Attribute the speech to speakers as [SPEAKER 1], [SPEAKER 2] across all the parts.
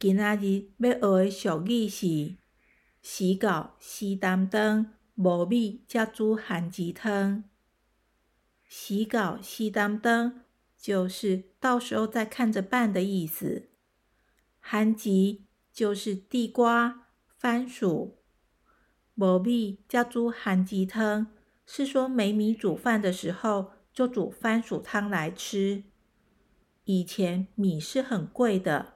[SPEAKER 1] 今仔日要学的俗语是：死狗死担当，无米才煮番薯汤。死狗死担当，就是到时候再看着办的意思。番薯就是地瓜、番薯。无米才煮番薯汤，是说没米煮饭的时候，就煮番薯汤来吃。以前米是很贵的。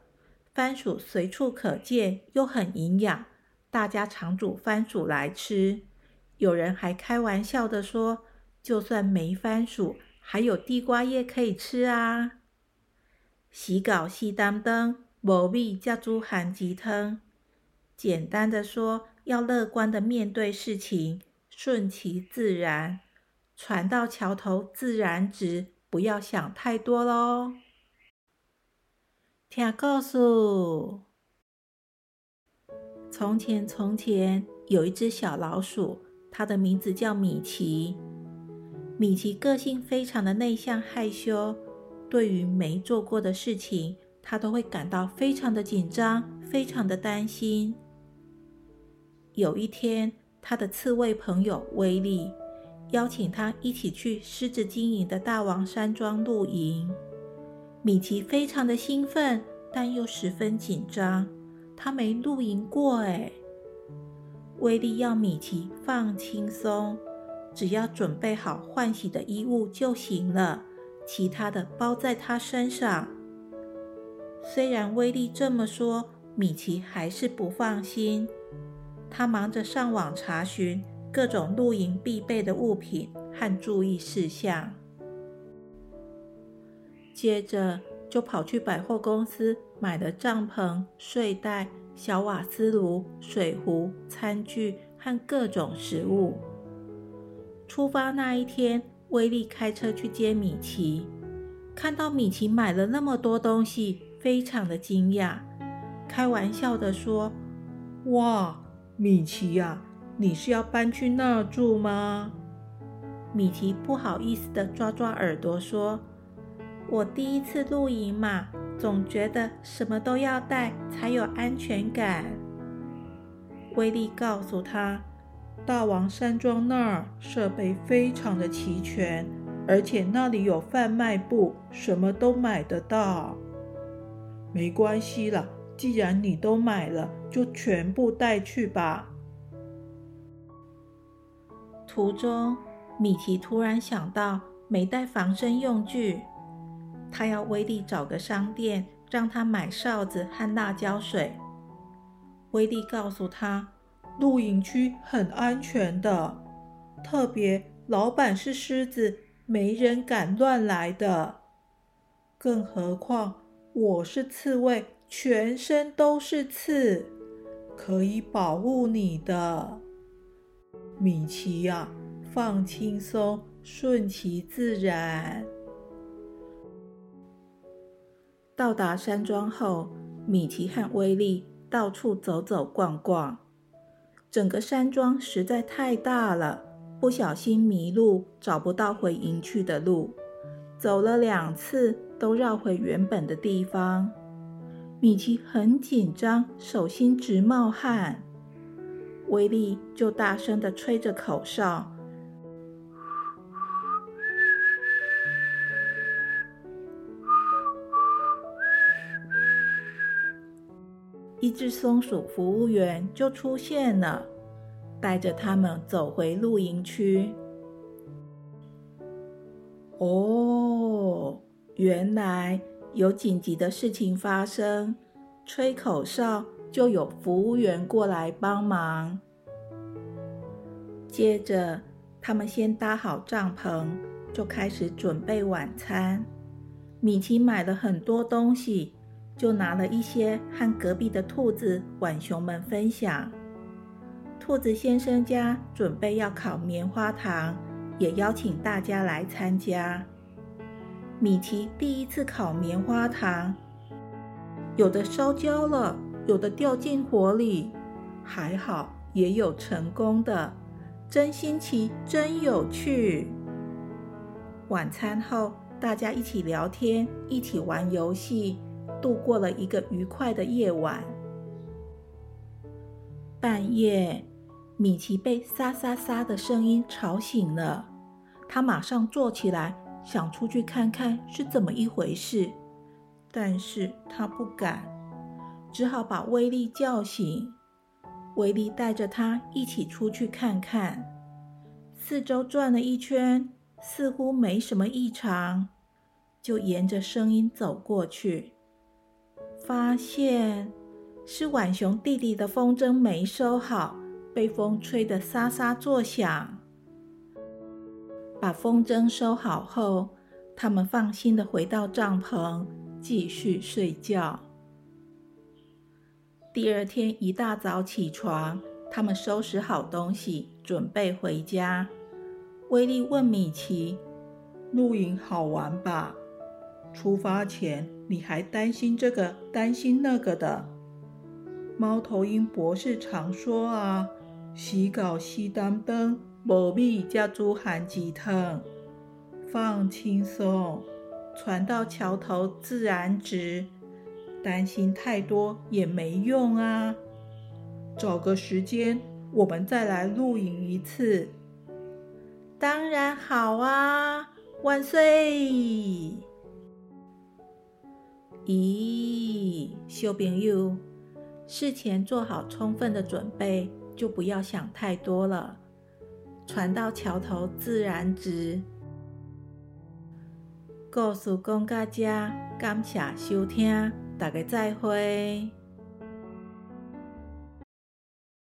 [SPEAKER 1] 番薯随处可见，又很营养，大家常煮番薯来吃。有人还开玩笑的说，就算没番薯，还有地瓜叶可以吃啊。洗稿洗担当，无米叫煮番薯汤。简单的说，要乐观的面对事情，顺其自然，船到桥头自然直，不要想太多喽。听故事。从前，从前有一只小老鼠，它的名字叫米奇。米奇个性非常的内向害羞，对于没做过的事情，它都会感到非常的紧张，非常的担心。有一天，他的刺猬朋友威利邀请他一起去狮子经营的大王山庄露营。米奇非常的兴奋，但又十分紧张。他没露营过哎。威利要米奇放轻松，只要准备好换洗的衣物就行了，其他的包在他身上。虽然威利这么说，米奇还是不放心。他忙着上网查询各种露营必备的物品和注意事项。接着就跑去百货公司买了帐篷、睡袋、小瓦斯炉、水壶、餐具和各种食物。出发那一天，威利开车去接米奇，看到米奇买了那么多东西，非常的惊讶，开玩笑的说：“
[SPEAKER 2] 哇，米奇呀，你是要搬去那住吗？”
[SPEAKER 1] 米奇不好意思的抓抓耳朵说。我第一次露营嘛，总觉得什么都要带才有安全感。威利告诉他，
[SPEAKER 2] 大王山庄那儿设备非常的齐全，而且那里有贩卖部，什么都买得到。没关系了，既然你都买了，就全部带去吧。
[SPEAKER 1] 途中，米奇突然想到没带防身用具。他要威利找个商店，让他买哨子和辣椒水。威利告诉他，
[SPEAKER 2] 露营区很安全的，特别老板是狮子，没人敢乱来的。更何况我是刺猬，全身都是刺，可以保护你的。米奇呀，放轻松，顺其自然。
[SPEAKER 1] 到达山庄后，米奇和威利到处走走逛逛。整个山庄实在太大了，不小心迷路，找不到回营区的路。走了两次，都绕回原本的地方。米奇很紧张，手心直冒汗。威利就大声地吹着口哨。一只松鼠服务员就出现了，带着他们走回露营区。哦，原来有紧急的事情发生，吹口哨就有服务员过来帮忙。接着，他们先搭好帐篷，就开始准备晚餐。米奇买了很多东西。就拿了一些和隔壁的兔子、浣熊们分享。兔子先生家准备要烤棉花糖，也邀请大家来参加。米奇第一次烤棉花糖，有的烧焦了，有的掉进火里，还好也有成功的，真新奇，真有趣。晚餐后，大家一起聊天，一起玩游戏，度过了一个愉快的夜晚。半夜，米奇被沙沙沙的声音吵醒了，他马上坐起来，想出去看看是怎么一回事，但是他不敢，只好把威利叫醒。威利带着他一起出去看看，四周转了一圈。似乎没什么异常，就沿着声音走过去，发现是浣熊弟弟的风筝没收好，被风吹得沙沙作响。把风筝收好后，他们放心的回到帐篷，继续睡觉。第二天一大早起床，他们收拾好东西，准备回家。威利问米奇：“
[SPEAKER 2] 露营好玩吧？出发前你还担心这个担心那个的。”猫头鹰博士常说：“啊，洗稿熄灯灯，无米加煮含鸡汤，放轻松，船到桥头自然直。担心太多也没用啊。找个时间，我们再来露营一次。”
[SPEAKER 1] 当然好啊，万岁！咦，小朋友，事前做好充分的准备，就不要想太多了。船到桥头自然直。故事讲到这，感谢收听，大家再会。